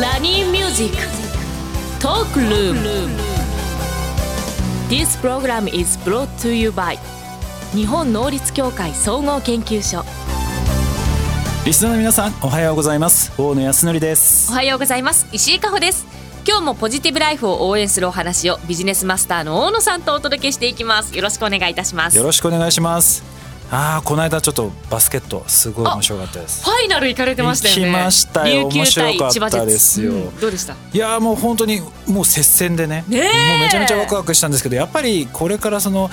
ラニーミュージックトークルーム This program is brought to you by 日本能率協会総合研究所リスナーの皆さんおはようございます。大野泰敬です。おはようございます。石井加穂です。今日もポジティブライフを応援するお話をビジネスマスターの大野さんとお届けしていきます。よろしくお願いいたします。よろしくお願いしますああこの間ちょっとバスケットすごい面白かったです。ファイナル行かれてましたよね。行きましたよ。面白かったですよ、うん、どうでした？いやもう本当にもう接戦でね。ねもうめちゃめちゃワクワクしたんですけどやっぱりこれからその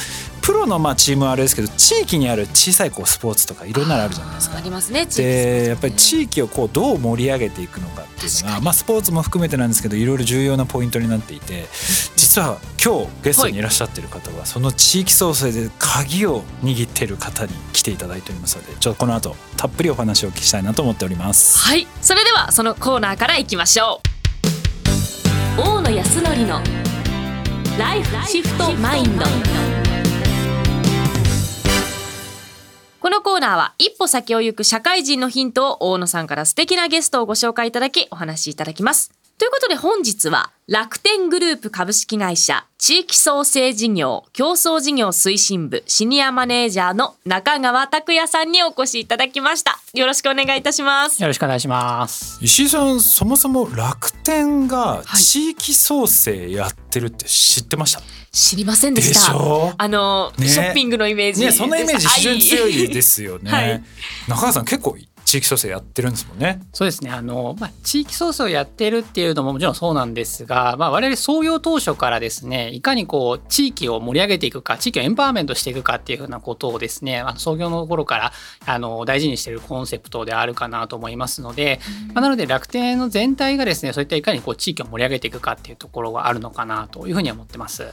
プロのまあチームはあれですけど地域にある小さいこうスポーツとかいろんなのあるじゃないですか。ありますね。でやっぱり地域をこうどう盛り上げていくのかっていうのがまあスポーツも含めてなんですけどいろいろ重要なポイントになっていて実は今日ゲストにいらっしゃってる方はその地域創生で鍵を握っている方に来ていただいておりますのでちょっとこの後たっぷりお話をお聞きしたいなと思っております。はいそれではそのコーナーからいきましょう大野康則のライフシフトマインドナーは一歩先を行く社会人のヒントを大野さんから素敵なゲストをご紹介いただきお話しいただきます。ということで本日は楽天グループ株式会社地域創生事業競争事業推進部シニアマネージャーの中川拓也さんにお越しいただきました。よろしくお願いいたします。よろしくお願いします。石井さんそもそも楽天が地域創生やってるって知ってました、知りませんでした。でしょ？あの、ねショッピングのイメージね、そんなイメージ非常に強いでですよね。はい中川さん結構地域創生やってるんですもんね。そうですね。あの、まあ、地域創生をやってるっていうのももちろんそうなんですが、まあ、我々創業当初からですね、いかにこう、地域を盛り上げていくか、地域をエンパワーメントしていくかっていうふうなことをですね、あの創業の頃から、あの、大事にしているコンセプトであるかなと思いますので、まあ、なので楽天の全体がですね、そういったいかにこう、地域を盛り上げていくかっていうところがあるのかなというふうに思ってます。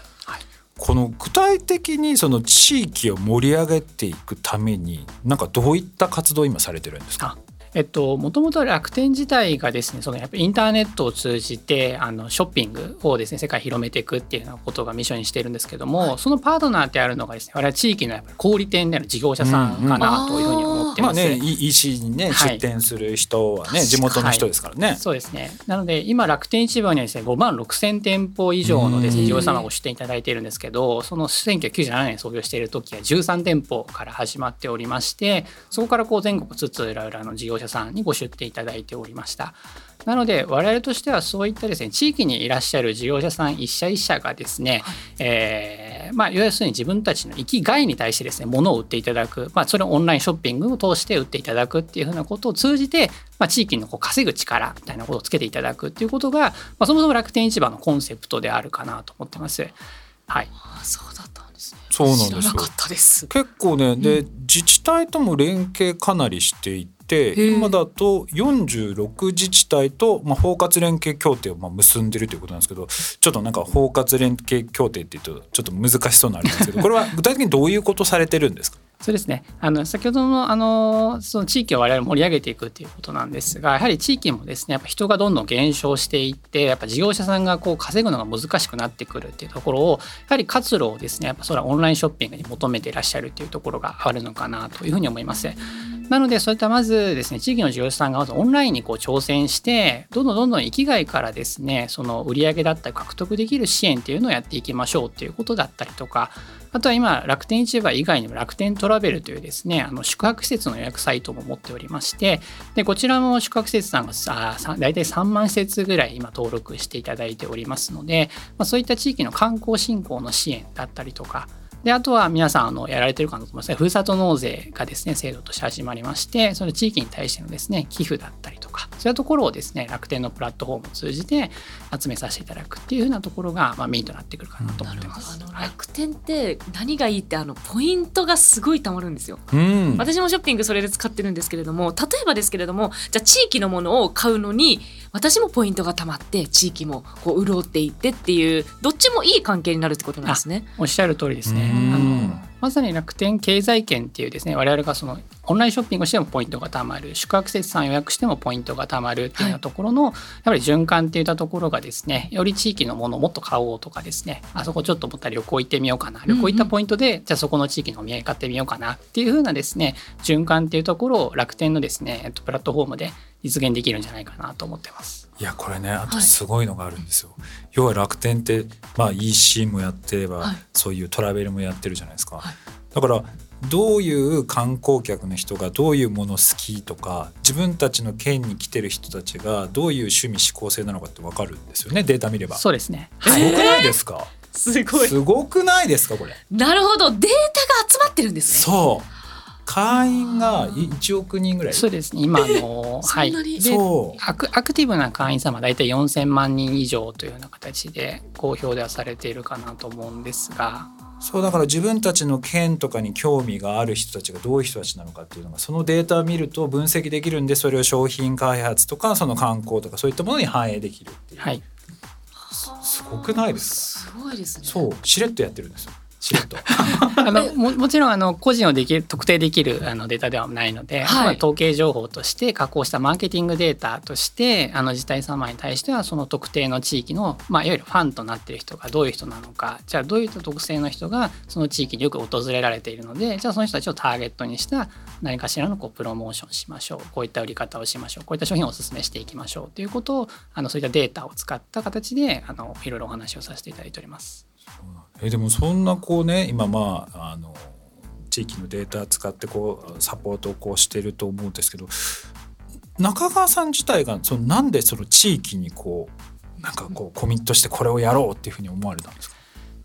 この具体的にその地域を盛り上げていくためになんかどういった活動を今されてるんですか？えっと、もともと楽天自体がですね、そのやっぱインターネットを通じて、あの、ショッピングをですね、世界に広めていくっていうようなことがミッションにしているんですけども、そのパートナーであるのがですね、我々地域のやっぱり小売店である事業者さんかなというふうに思ってます。まあね、い EC にね、はい出店する人はね地元の人ですからね。そうですね。なので今楽天市場にはですね5万6千店舗以上のですねうん事業者様ご出店いただいているんですけど、その1997年創業している時は13店舗から始まっておりまして、そこからこう全国津々浦々の事業者さんにご出店いただいておりました。なので我々としてはそういったですね地域にいらっしゃる事業者さん一社一社がですね、えーまあ要するに自分たちの生きがいに対してですね物を売っていただく、まあ、それをオンラインショッピングを通して売っていただくっていうふうなことを通じて、まあ、地域のこう稼ぐ力みたいなことをつけていただくっていうことが、まあ、そもそも楽天市場のコンセプトであるかなと思ってます。はい、あそうだったんですね。そうなんですよ知らなかったです。結構ねで、自治体とも連携かなりしていてへえ今だと46自治体と、まあ、包括連携協定をまあ結んでるということなんですけどちょっとなんか包括連携協定っていうとちょっと難しそうなあれなんですけど これは具体的にどういうことされてるんですか？そうですね。あの先ほどのあのその地域を我々盛り上げていくっていうことなんですが、やはり地域もですね、やっぱ人がどんどん減少していって、やっぱ事業者さんがこう稼ぐのが難しくなってくるっていうところを、やはり活路をですね、やっぱそれはオンラインショッピングに求めていらっしゃるっていうところがあるのかなというふうに思います。なのでそういったまずですね地域の事業者さんがまずオンラインにこう挑戦してどんどんどんどん生きがいからですねその売り上げだったり獲得できる支援っていうのをやっていきましょうっていうことだったりとかあとは今楽天市場以外にも楽天トラベルというですねあの宿泊施設の予約サイトも持っておりましてでこちらも宿泊施設さんがさ大体3万施設ぐらい今登録していただいておりますので、まあ、そういった地域の観光振興の支援だったりとかであとは皆さんあのやられてるかなと思いますがふるさと納税がですね制度として始まりましてその地域に対してのですね寄付だったりとかそういうところをですね楽天のプラットフォームを通じて集めさせていただくっていうふうなところが、まあ、メインとなってくるかなと思ってます。あのはい楽天って何がいいってあのポイントがすごい貯まるんですよ。うん私もショッピングそれで使ってるんですけれども例えばですけれどもじゃあ地域のものを買うのに私もポイントが貯まって地域もこう潤っていってっていうどっちもいい関係になるってことなんですね。おっしゃる通りですね。うんあのまさに楽天経済圏っていうですね我々がそのオンラインショッピングをしてもポイントが貯まる。宿泊施設さん予約してもポイントが貯まるっていうようなところの、やっぱり循環っていったところがですねより地域のものをもっと買おうとかですね。あそこちょっと思ったら旅行行ってみようかな。旅行行ったポイントで、じゃあそこの地域のお土産買ってみようかなっていうふうなですね循環っていうところを楽天のですねえっとプラットフォームで実現できるんじゃないかなと思ってます。いやこれねあとすごいのがあるんですよ、要は楽天ってまあ EC もやってれば、はい。そういうトラベルもやってるじゃないですか、はい。だからどういう観光客の人がどういうもの好きとか自分たちの県に来てる人たちがどういう趣味思考性なのかって分かるんですよねデータ見れば。すそうですね。ごくないですか、すごい。すごくないですかこれ？なるほど。データが集まってるんですね。そう会員が1億人ぐらい。そうですね。今あのそんなに？でそう。アクアクティブな会員様大体4000万人以上というような形で公表ではされているかなと思うんですが。そうだから自分たちの県とかに興味がある人たちがどういう人たちなのかっていうのがそのデータを見ると分析できるんでそれを商品開発とかその観光とかそういったものに反映できるっていう、はい。すごくないですか？すごいですねそう。しれっとやってるんですよしれっとあのももちろんあの個人をできる特定できるあのデータではないので、はい。まあ統計情報として加工したマーケティングデータとしてあの自治体様に対してはその特定の地域の、まあ、いわゆるファンとなっている人がどういう人なのかじゃあどういった特性の人がその地域によく訪れられているのでじゃあその人たちをターゲットにした何かしらのこうプロモーションしましょう。こういった売り方をしましょう。こういった商品をお勧めしていきましょうということをあのそういったデータを使った形であのいろいろお話をさせていただいております。えでもそんなこうね今まああの地域のデータ使ってこうサポートをこうしてると思うんですけど中川さん自体がそのなんでその地域にこうなんかこうコミットしてこれをやろうっていうふうに思われたんですか？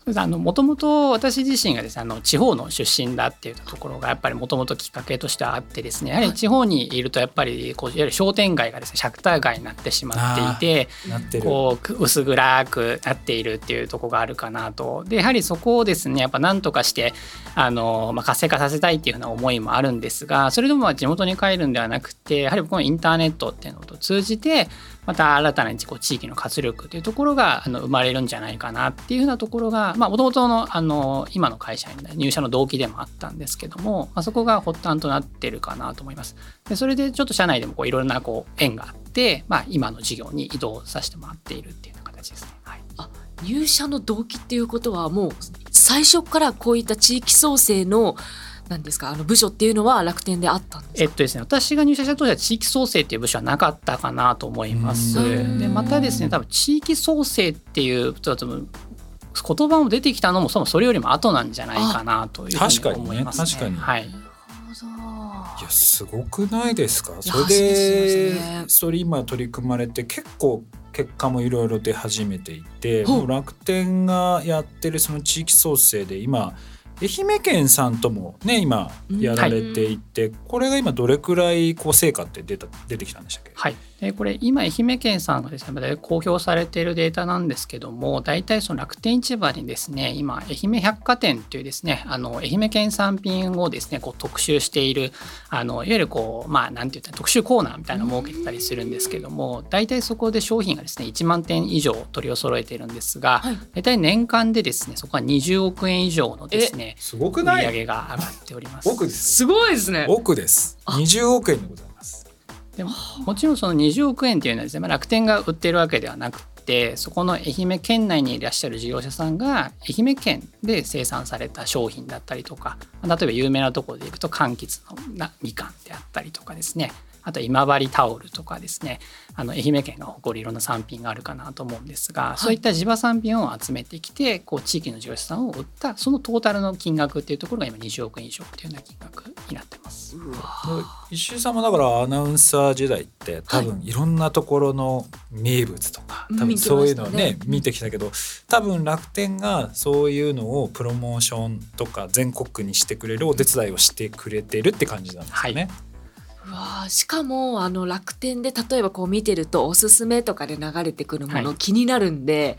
もともと私自身がですねあの地方の出身だっていうところがやっぱりもともときっかけとしてはあってですねやはり地方にいるとやっぱりこういわゆる商店街がですねシャッター街になってしまっていてこうく薄暗くなっているっていうところがあるかなと。でやはりそこをですねやっぱ何とかしてあの、まあ、活性化させたいっていうような思いもあるんですがそれでもまあ地元に帰るんではなくてやはりこのインターネットっていうのと通じてまた新たな地域の活力というところが生まれるんじゃないかなっていうようなところがもともとのあの今の会社に入社の動機でもあったんですけども、まあ、そこが発端となってるかなと思います。でそれでちょっと社内でもこういろんなこう縁があって、まあ、今の事業に移動させてもらっているっていうような形ですね。はい入社の動機っていうことはもう最初からこういった地域創生のなんですか？あの部署っていうのは楽天であったんですか？えっとですね、私が入社した当時は地域創生っていう部署はなかったかなと思います。うん。でまたですね多分地域創生っていうちょっと言葉も出てきたのもそもそれよりも後なんじゃないかなというふう確かに思いますね。確かにはい、なるいやすごくないですか？それでね。それ今取り組まれて結構結果もいろいろ出始めていて楽天がやってるその地域創生で今愛媛県さんともね今やられていて、これが今どれくらいこう成果って出た出てきたんでしたっけ？はい、でこれ今愛媛県さんがですね大体公表されているデータなんですけども大体その楽天市場にですね今愛媛百貨店というですねあの愛媛県産品をですねこう特集しているあのいわゆるこうまあなんて言ったら特集コーナーみたいなのを設けてたりするんですけども大体そこで商品がですね1万点以上取りを揃えているんですが、はい。大体年間でですねそこは20億円以上のですねすごく売ない？上げが上がっております。億です。すごいですね。億です。20億円でございますでももちろんその20億円っていうのはですね、まあ、楽天が売ってるわけではなくてそこの愛媛県内にいらっしゃる事業者さんが愛媛県で生産された商品だったりとか例えば有名なところでいくと柑橘のなみかんであったりとかですね。あと今治タオルとかですね。あの愛媛県が誇るいろんな産品があるかなと思うんですが、そういった地場産品を集めてきてこう地域の事業者さんを売ったそのトータルの金額っていうところが今20億円以上っていうような金額になってます。石井さんもだからアナウンサー時代って多分いろんなところの名物とか、うん多分そういうのをねね見てきたけど多分楽天がそういうのをプロモーションとか全国区にしてくれるお手伝いをしてくれてるって感じなんですよね。うわーしかもあの楽天で例えばこう見てるとおすすめとかで流れてくるものはい気になるんで、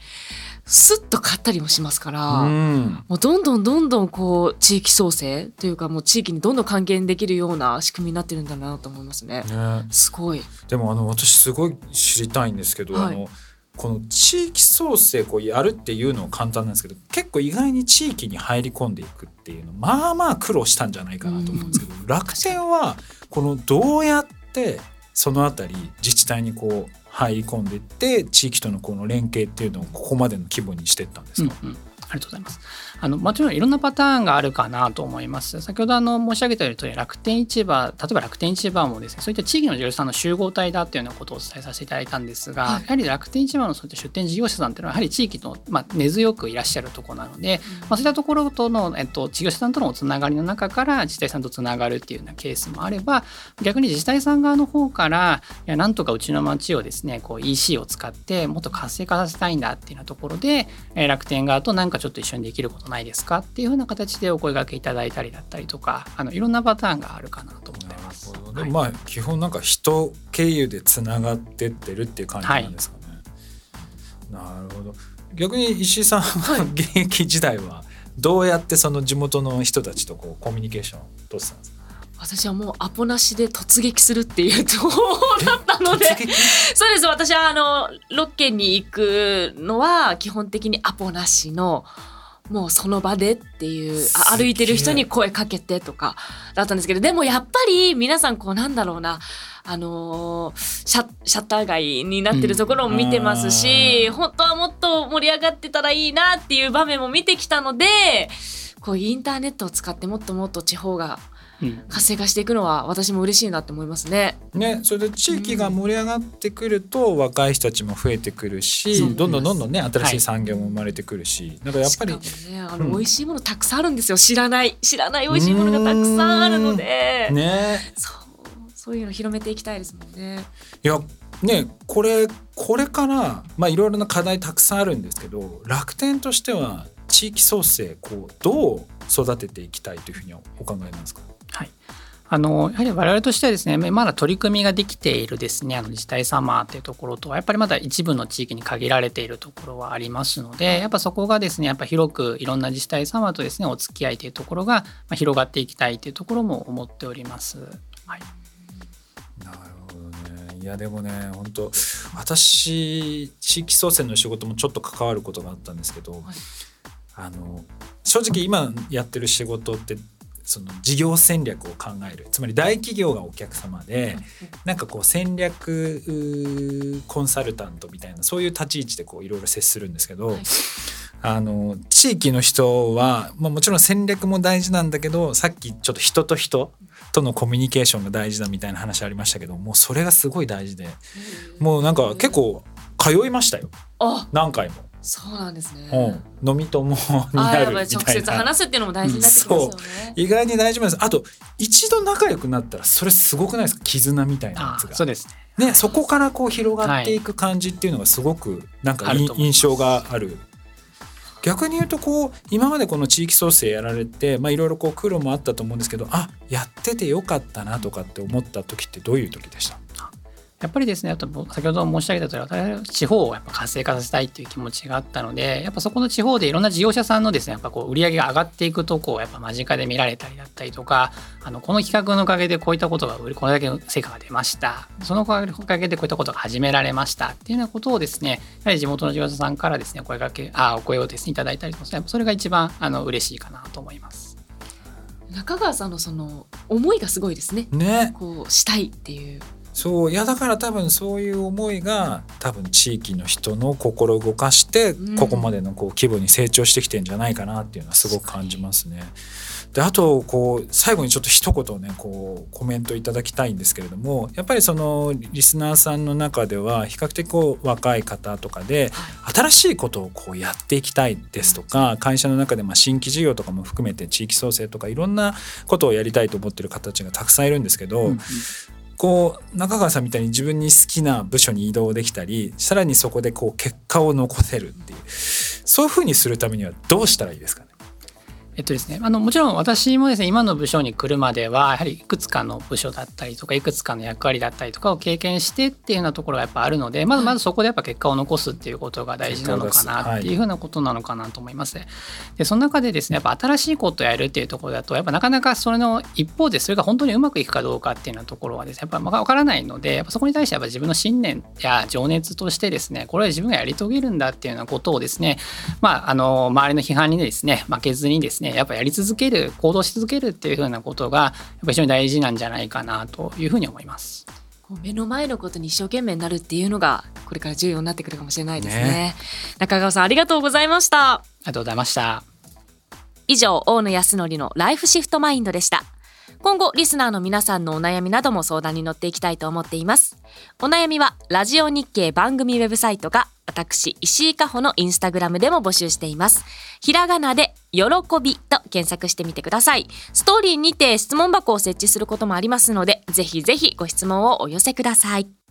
スッと買ったりもしますから、うんもうどんどんどんどんこう地域創生というかもう地域にどんどん還元できるような仕組みになってるんだなと思いますね。ねすごい。でもあの私すごい知りたいんですけど、はいあのこの地域創生こうやるっていうのは簡単なんですけど結構意外に地域に入り込んでいくっていうのまあまあ苦労したんじゃないかなと思うんですけど、楽天はこのどうやってそのあたり自治体にこう入り込んでいって地域とのこの連携っていうのをここまでの規模にしていったんですか、うんうん。ありがとうございます。あのもちろんいろんなパターンがあるかなと思います。先ほどあの申し上げたように楽天市場、例えば楽天市場もですね、そういった地域の事業者さんの集合体だっていうようなことをお伝えさせていただいたんですが、はい、やはり楽天市場のそういった出店事業者さんっていうのはやはり地域の、まあ、根強くいらっしゃるところなので、うん、まあ、そういったところとの、えっと、事業者さんとのつながりの中から自治体さんとつながるっていうようなケースもあれば、逆に自治体さん側の方から、いやなんとかうちの町をですね、こう EC を使ってもっと活性化させたいんだっていうようなところで、楽天側となんかちょっと一緒にできることないですかっていうふうな形でお声がけいただいたりだったりとかあのいろんなパターンがあるかなと思ってます。でもまあ、基本なんか人経由でつながってってるっていう感じなんですかね。はい、なるほど。逆に石井さんは現役時代はどうやってその地元の人たちとこうコミュニケーションを取ってたんですか？私はもうアポなしで突撃するっていう情報だったので。そうです。私はあのロケに行くのは基本的にアポなしのもうその場でっていう歩いてる人に声かけてとかだったんですけどでもやっぱり皆さんこうなんだろうなあのー、シャシャッター街になってるところも見てますし、うん、本当はもっと盛り上がってたらいいなっていう場面も見てきたのでこうインターネットを使ってもっともっと地方が活性化していくのは私も嬉しいなって思いますね。ね、それで地域が盛り上がってくると、若い人たちも増えてくるし、どんどんどんどんね新しい産業も生まれてくるし、はい、なんかやっぱり、ね、あの、美味しいものたくさんあるんですよ。知らない知らない美味しいものがたくさんあるので、ね、そうそういうの広めていきたいですもんね。いやねこれこれからまあいろいろな課題たくさんあるんですけど楽天としては地域創生こうどう育てていきたいというふうにお考えなんですか？はい。あのやはり我々としてはですねまだ取り組みができているですねあの自治体様というところとはやっぱりまだ一部の地域に限られているところはありますのでやっぱそこがですねやっぱ広くいろんな自治体様とですねお付き合いというところが広がっていきたいというところも思っております。はい。なるほどね。いやでもね本当私地域創生の仕事もちょっと関わることがあったんですけど、はい、あの正直今やってる仕事ってその事業戦略を考える。つまり大企業がお客様でなんかこう戦略コンサルタントみたいなそういう立ち位置でこういろいろ接するんですけど、はい、あの地域の人は、まあ、もちろん戦略も大事なんだけどさっきちょっと人と人とのコミュニケーションが大事だみたいな話ありましたけどもうそれがすごい大事でもうなんか結構通いましたよ。何回も。そうなんですね。うん、飲み友になる直接話すっていうのも大事になってきますよね。意外に大事なんです。あと一度仲良くなったらそれすごくないですか？絆みたいなやつが。そうですね。ねそこからこう広がっていく感じっていうのがすごくなんか、印象がある。逆に言うとこう今までこの地域創生やられてまあいろいろこう苦労もあったと思うんですけどあやっててよかったなとかって思った時ってどういう時でした？やっぱりですねあと先ほど申し上げた通り私地方をやっぱ活性化させたいっていう気持ちがあったのでやっぱそこの地方でいろんな事業者さんのですねやっぱこう売り上げが上がっていくとこをやっぱ間近で見られたりだったりとかあのこの企画のおかげでこういったことがこれだけの成果が出ましたそのおかげでこういったことが始められましたっていうようなことをですねやはり地元の事業者さんからですね声かけあお声をですねいただいたりとかそれが一番あの嬉しいかなと思います。中川さんのその思いがすごいですね。ね。こうしたいっていう。そういやだから多分そういう思いが多分地域の人の心を動かしてここまでのこう規模に成長してきてんじゃないかなっていうのはすごく感じますね。であとこう最後にちょっと一言ねこうコメントいただきたいんですけれどもやっぱりそのリスナーさんの中では比較的こう若い方とかで新しいことをこうやっていきたいですとか会社の中でま新規事業とかも含めて地域創生とかいろんなことをやりたいと思ってる方たちがたくさんいるんですけど、こう中川さんみたいに自分に好きな部署に移動できたりさらにそこでこう結果を残せるっていう。そういうふうにするためにはどうしたらいいですかね？えっとですね、あのもちろん私もですね今の部署に来るまではやはりいくつかの部署だったりとかいくつかの役割だったりとかを経験してっていうようなところがやっぱあるのでまずまずそこでやっぱ結果を残すっていうことが大事なのかなっていうふうなことなのかなと思います。でその中でですねやっぱ新しいことをやるっていうところだとやっぱなかなかそれの一方でそれが本当にうまくいくかどうかっていうようなところはですねやっぱ分からないのでやっぱそこに対してやっぱ自分の信念や情熱としてですねこれは自分がやり遂げるんだっていうようなことをですねまああの周りの批判にですね負けずにですねやっぱやり続けける行動し続けるっていうふうなことがやっぱ非常に大事なんじゃないかなというふうに思います。目の前のことに一生懸命になるっていうのがこれから重要になってくるかもしれないですね。ね。中川さんありがとうございました。ありがとうございました。以上大野康則のライフシフトマインドでした。今後リスナーの皆さんのお悩みなども相談に乗っていきたいと思っています。お悩みはラジオ日経番組ウェブサイトか私石井加穂のインスタグラムでも募集しています。ひらがなで喜びと検索してみてください。ストーリーにて質問箱を設置することもありますのでぜひぜひご質問をお寄せください。